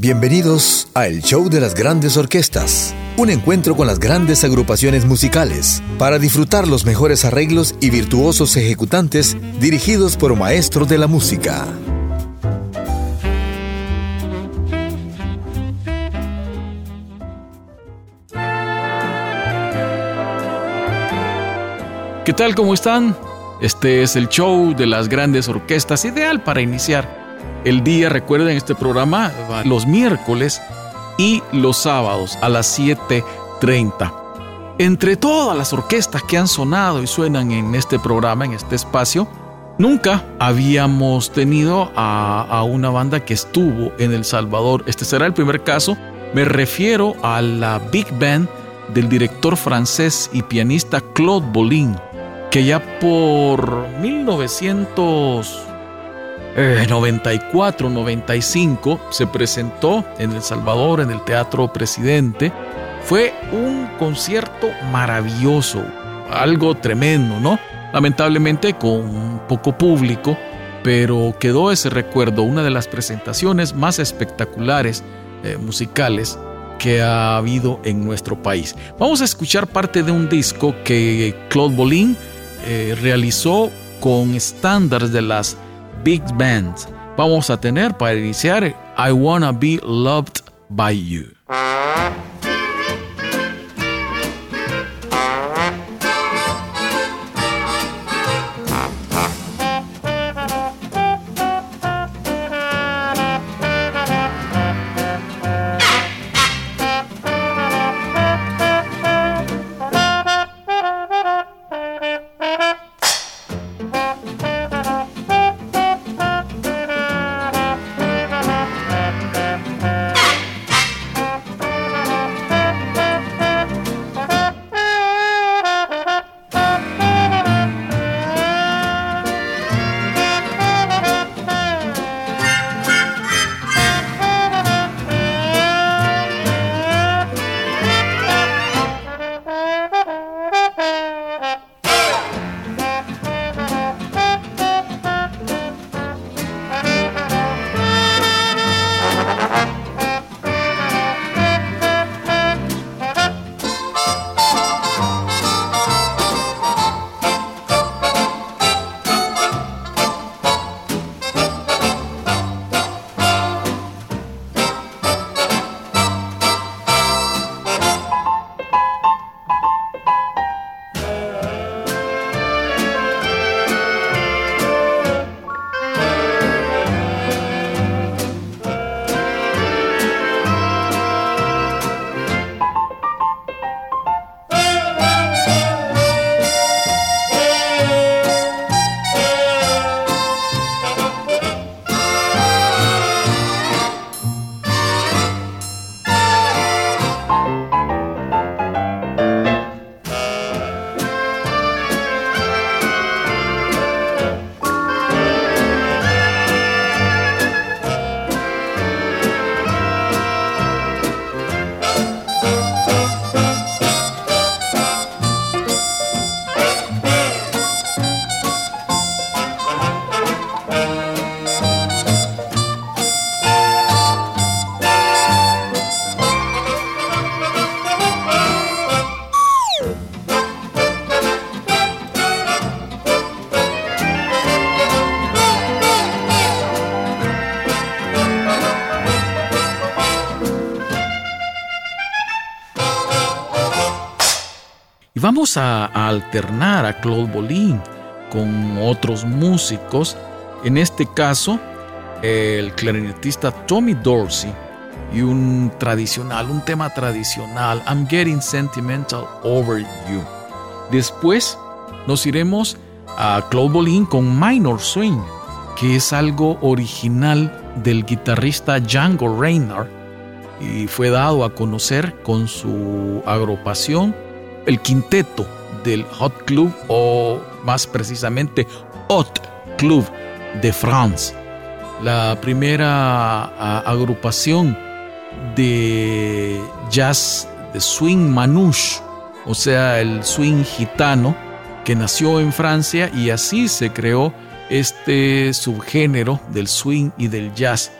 Bienvenidos a El Show de las Grandes Orquestas, un encuentro con las grandes agrupaciones musicales para disfrutar los mejores arreglos y virtuosos ejecutantes dirigidos por maestros de la música. ¿Qué tal? ¿Cómo están? Este es el show de las grandes orquestas, ideal para iniciar el día, recuerden, este programa los miércoles y los sábados a las 7.30. Entre todas las orquestas que han sonado y suenan en este programa, en este espacio, nunca habíamos tenido a, a una banda que estuvo en El Salvador. Este será el primer caso. Me refiero a la Big Band del director francés y pianista Claude Bolin, que ya por 1900 94, 95 se presentó en El Salvador, en el Teatro Presidente. Fue un concierto maravilloso, algo tremendo, ¿no? Lamentablemente con poco público, pero quedó ese recuerdo, una de las presentaciones más espectaculares eh, musicales que ha habido en nuestro país. Vamos a escuchar parte de un disco que Claude Bolin eh, realizó con estándares de las big bands. Vamos a tener para iniciar I Wanna Be Loved by You. A, alternar a Claude Bolin con otros músicos. En este caso, el clarinetista Tommy Dorsey y un tradicional, un tema tradicional, I'm Getting Sentimental Over You. Después, nos iremos a Claude Bolin con Minor Swing, que es algo original del guitarrista Django Reinhardt y fue dado a conocer con su agrupación, el quinteto del Hot Club o más precisamente Hot Club de France. La primera agrupación de jazz de swing manouche, o sea, el swing gitano, que nació en Francia y así se creó este subgénero del swing y del jazz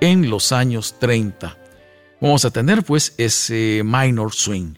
en los años 30. Vamos a tener pues ese minor swing.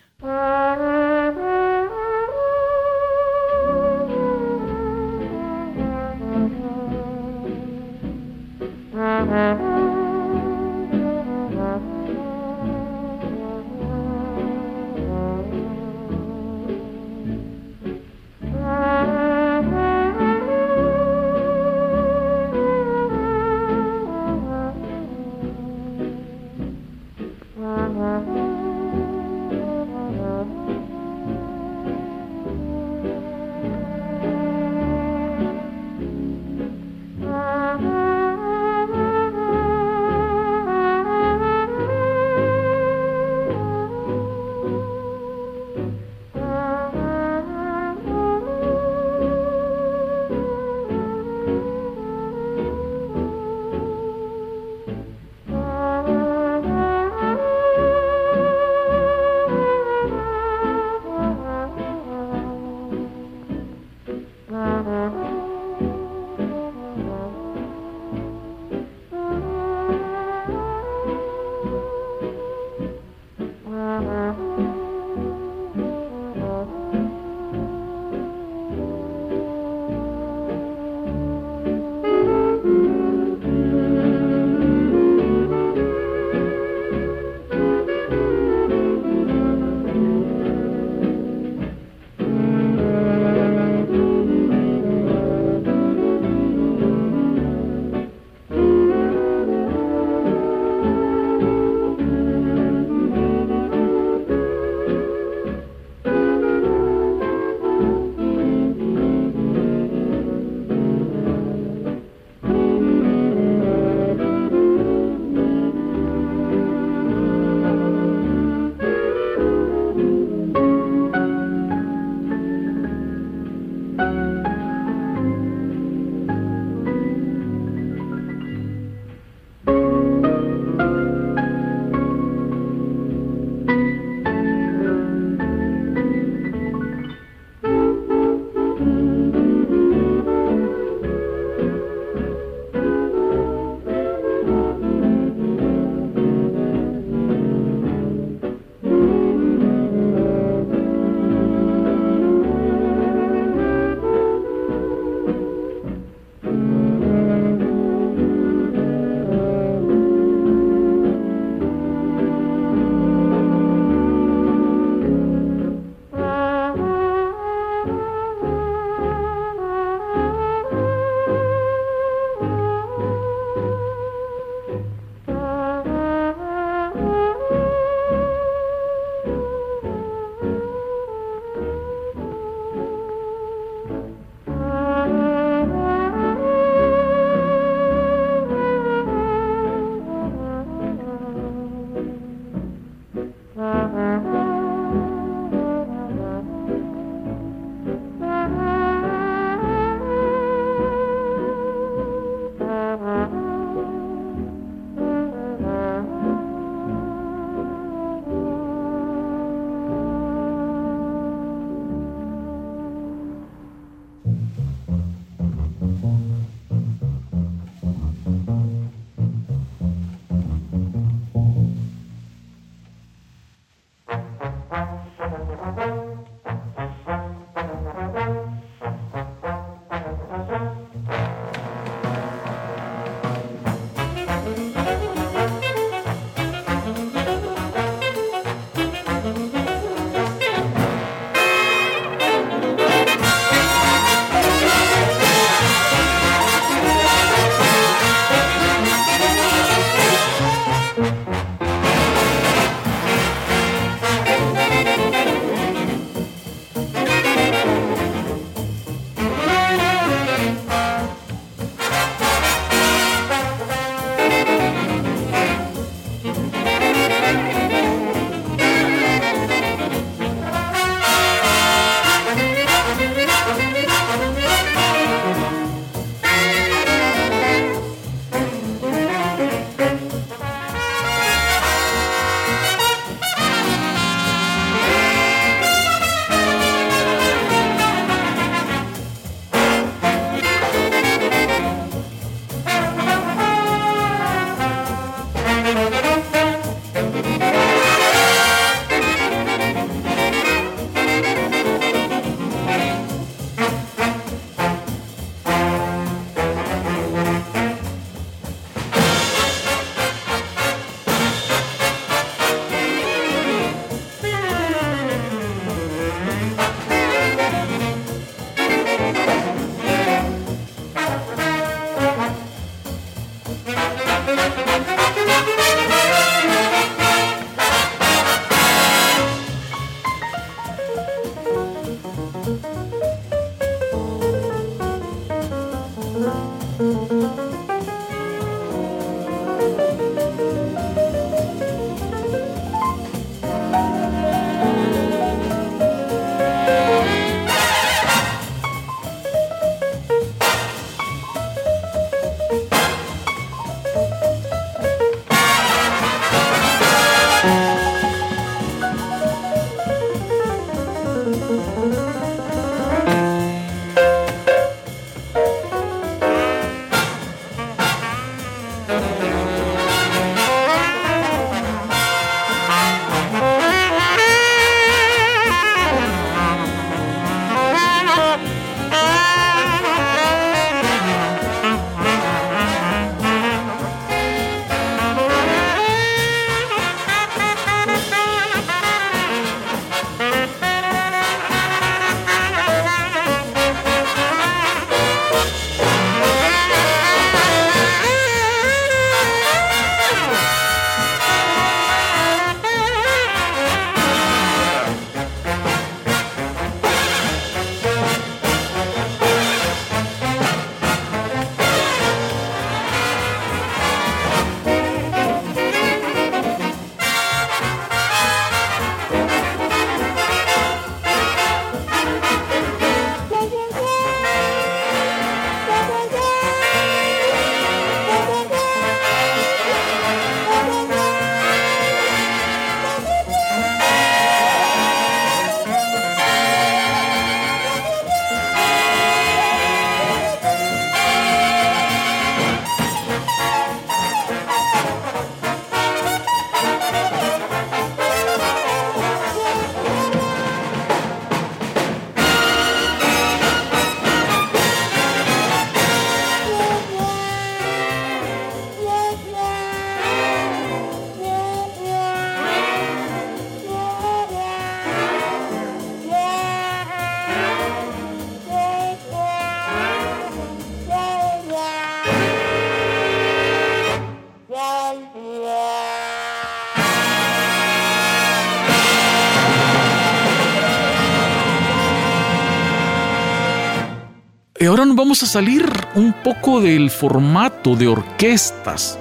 Ahora nos vamos a salir un poco del formato de orquestas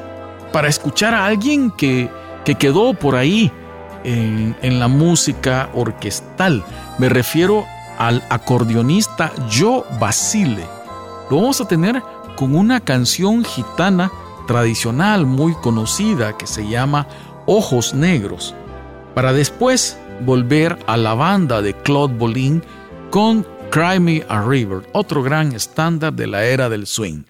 para escuchar a alguien que, que quedó por ahí en, en, la música orquestal. Me refiero al acordeonista Joe Basile. Lo vamos a tener con una canción gitana tradicional muy conocida que se llama Ojos Negros, para después volver a la banda de Claude Bolin con Cry Me a River, otro gran estándar de la era del swing.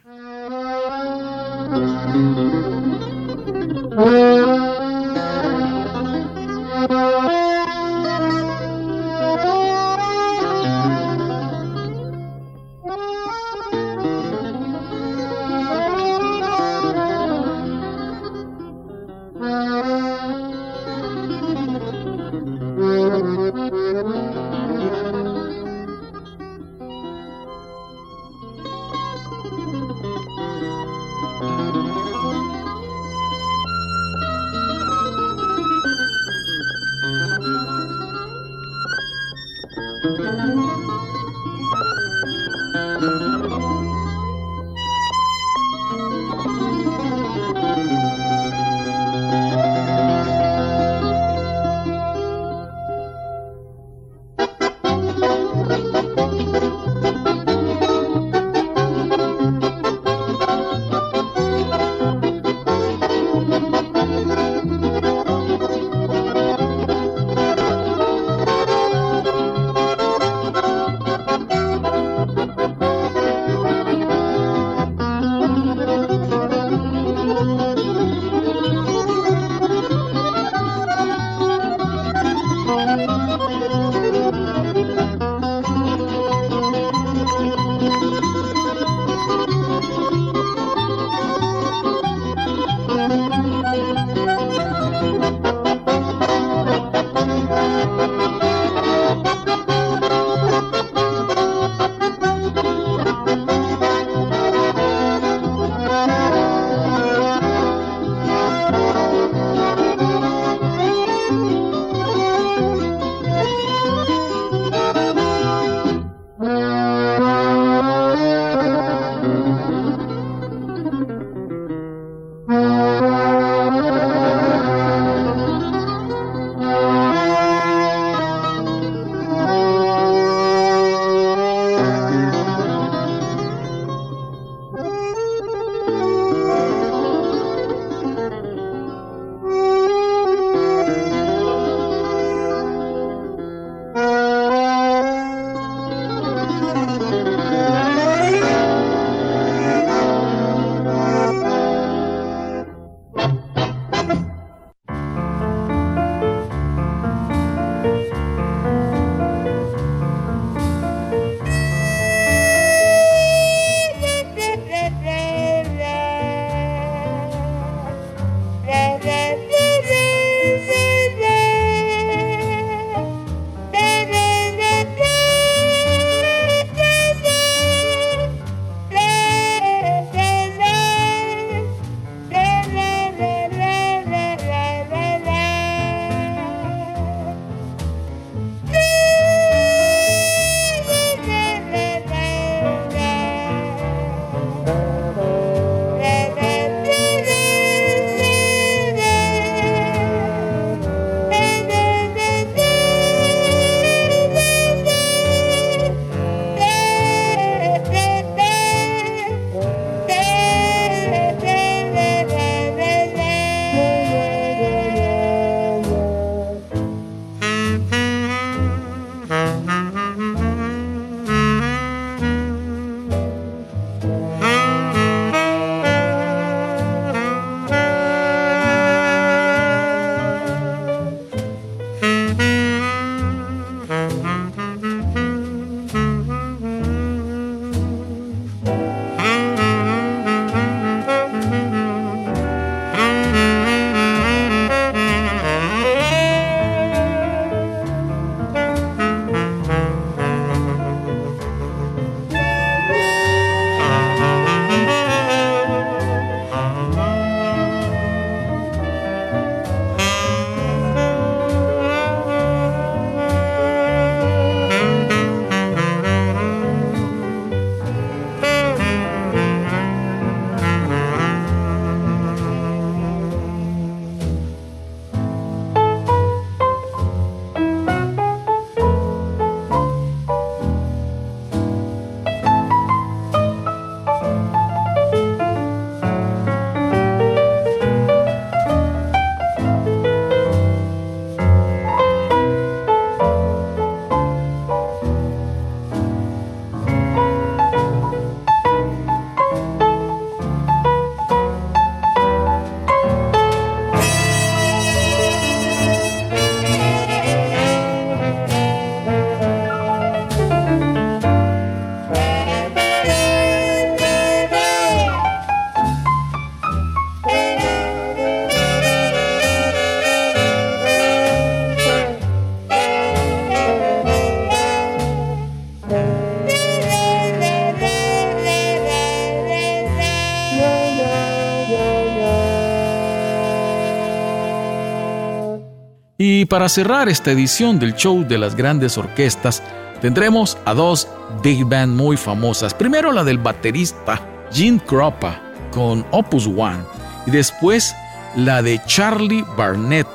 Para cerrar esta edición del show de las grandes orquestas, tendremos a dos big band muy famosas. Primero la del baterista Gene Croppa con Opus One y después la de Charlie Barnett,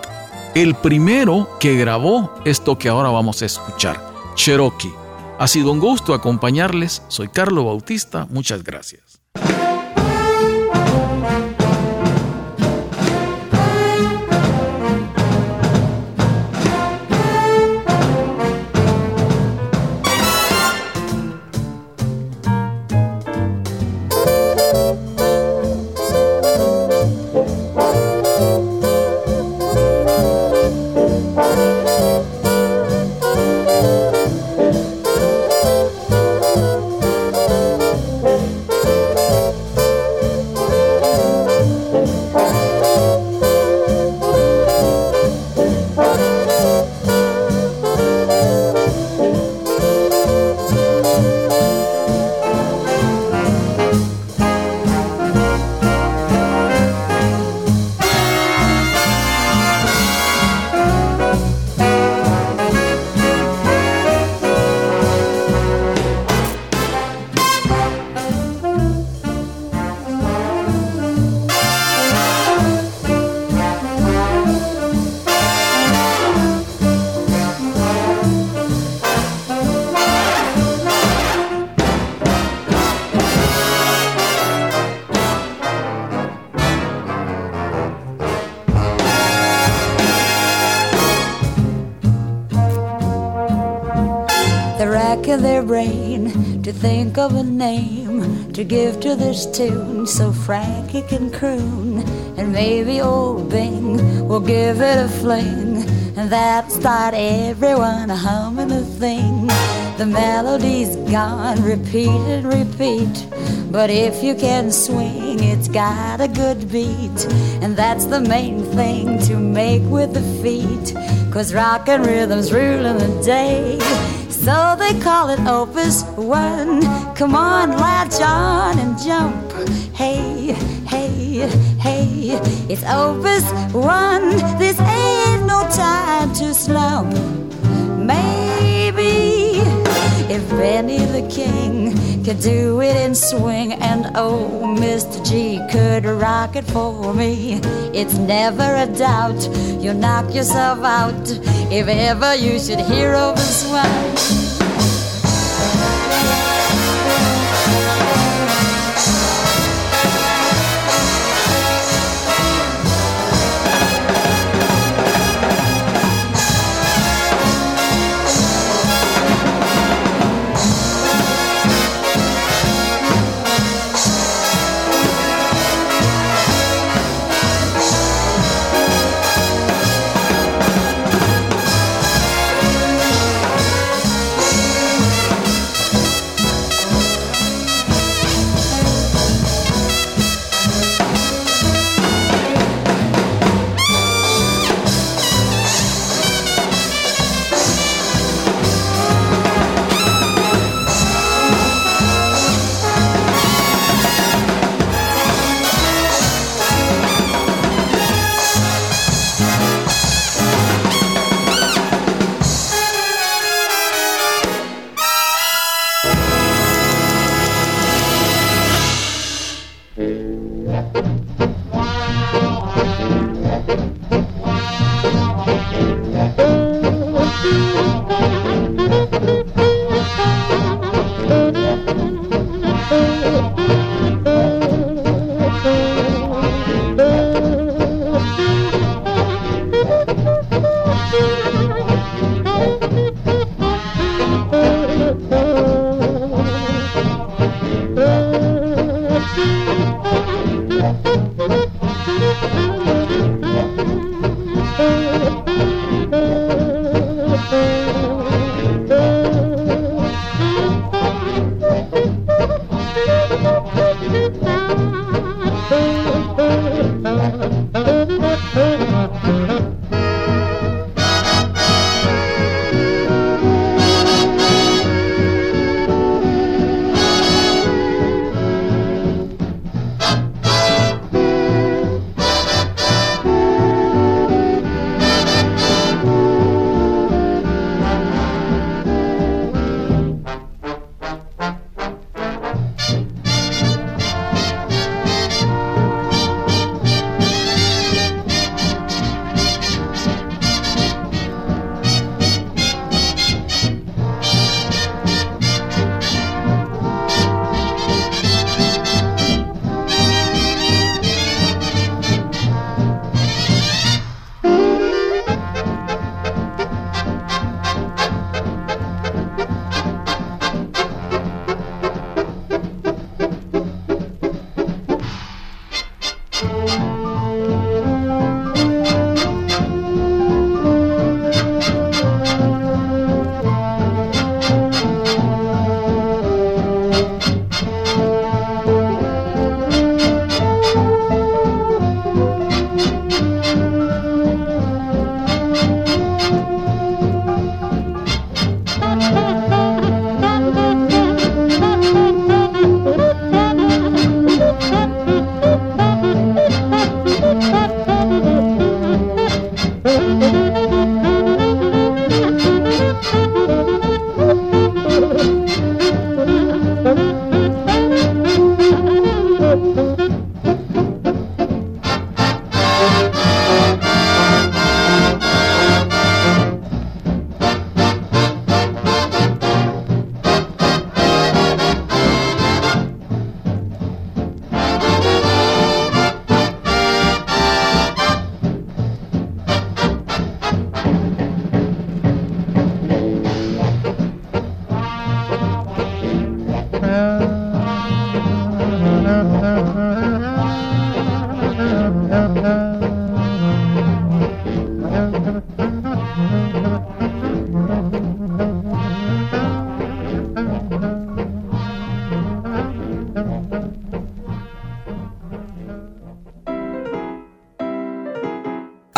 el primero que grabó esto que ahora vamos a escuchar, Cherokee. Ha sido un gusto acompañarles, soy Carlo Bautista, muchas gracias. Think of a name to give to this tune so Frankie can croon. And maybe old Bing will give it a fling. And that'll start everyone humming a thing. The melody's gone, repeat and repeat. But if you can swing, it's got a good beat. And that's the main thing to make with the feet. Cause rockin' rhythm's ruling the day. So they call it Opus One. Come on, latch on and jump. Hey, hey, hey, it's Opus One. This ain't no time to slump. Maybe if Benny the King could do it in swing, and oh, Mr. G could rock it for me, it's never a doubt you'll knock yourself out if ever you should hear of a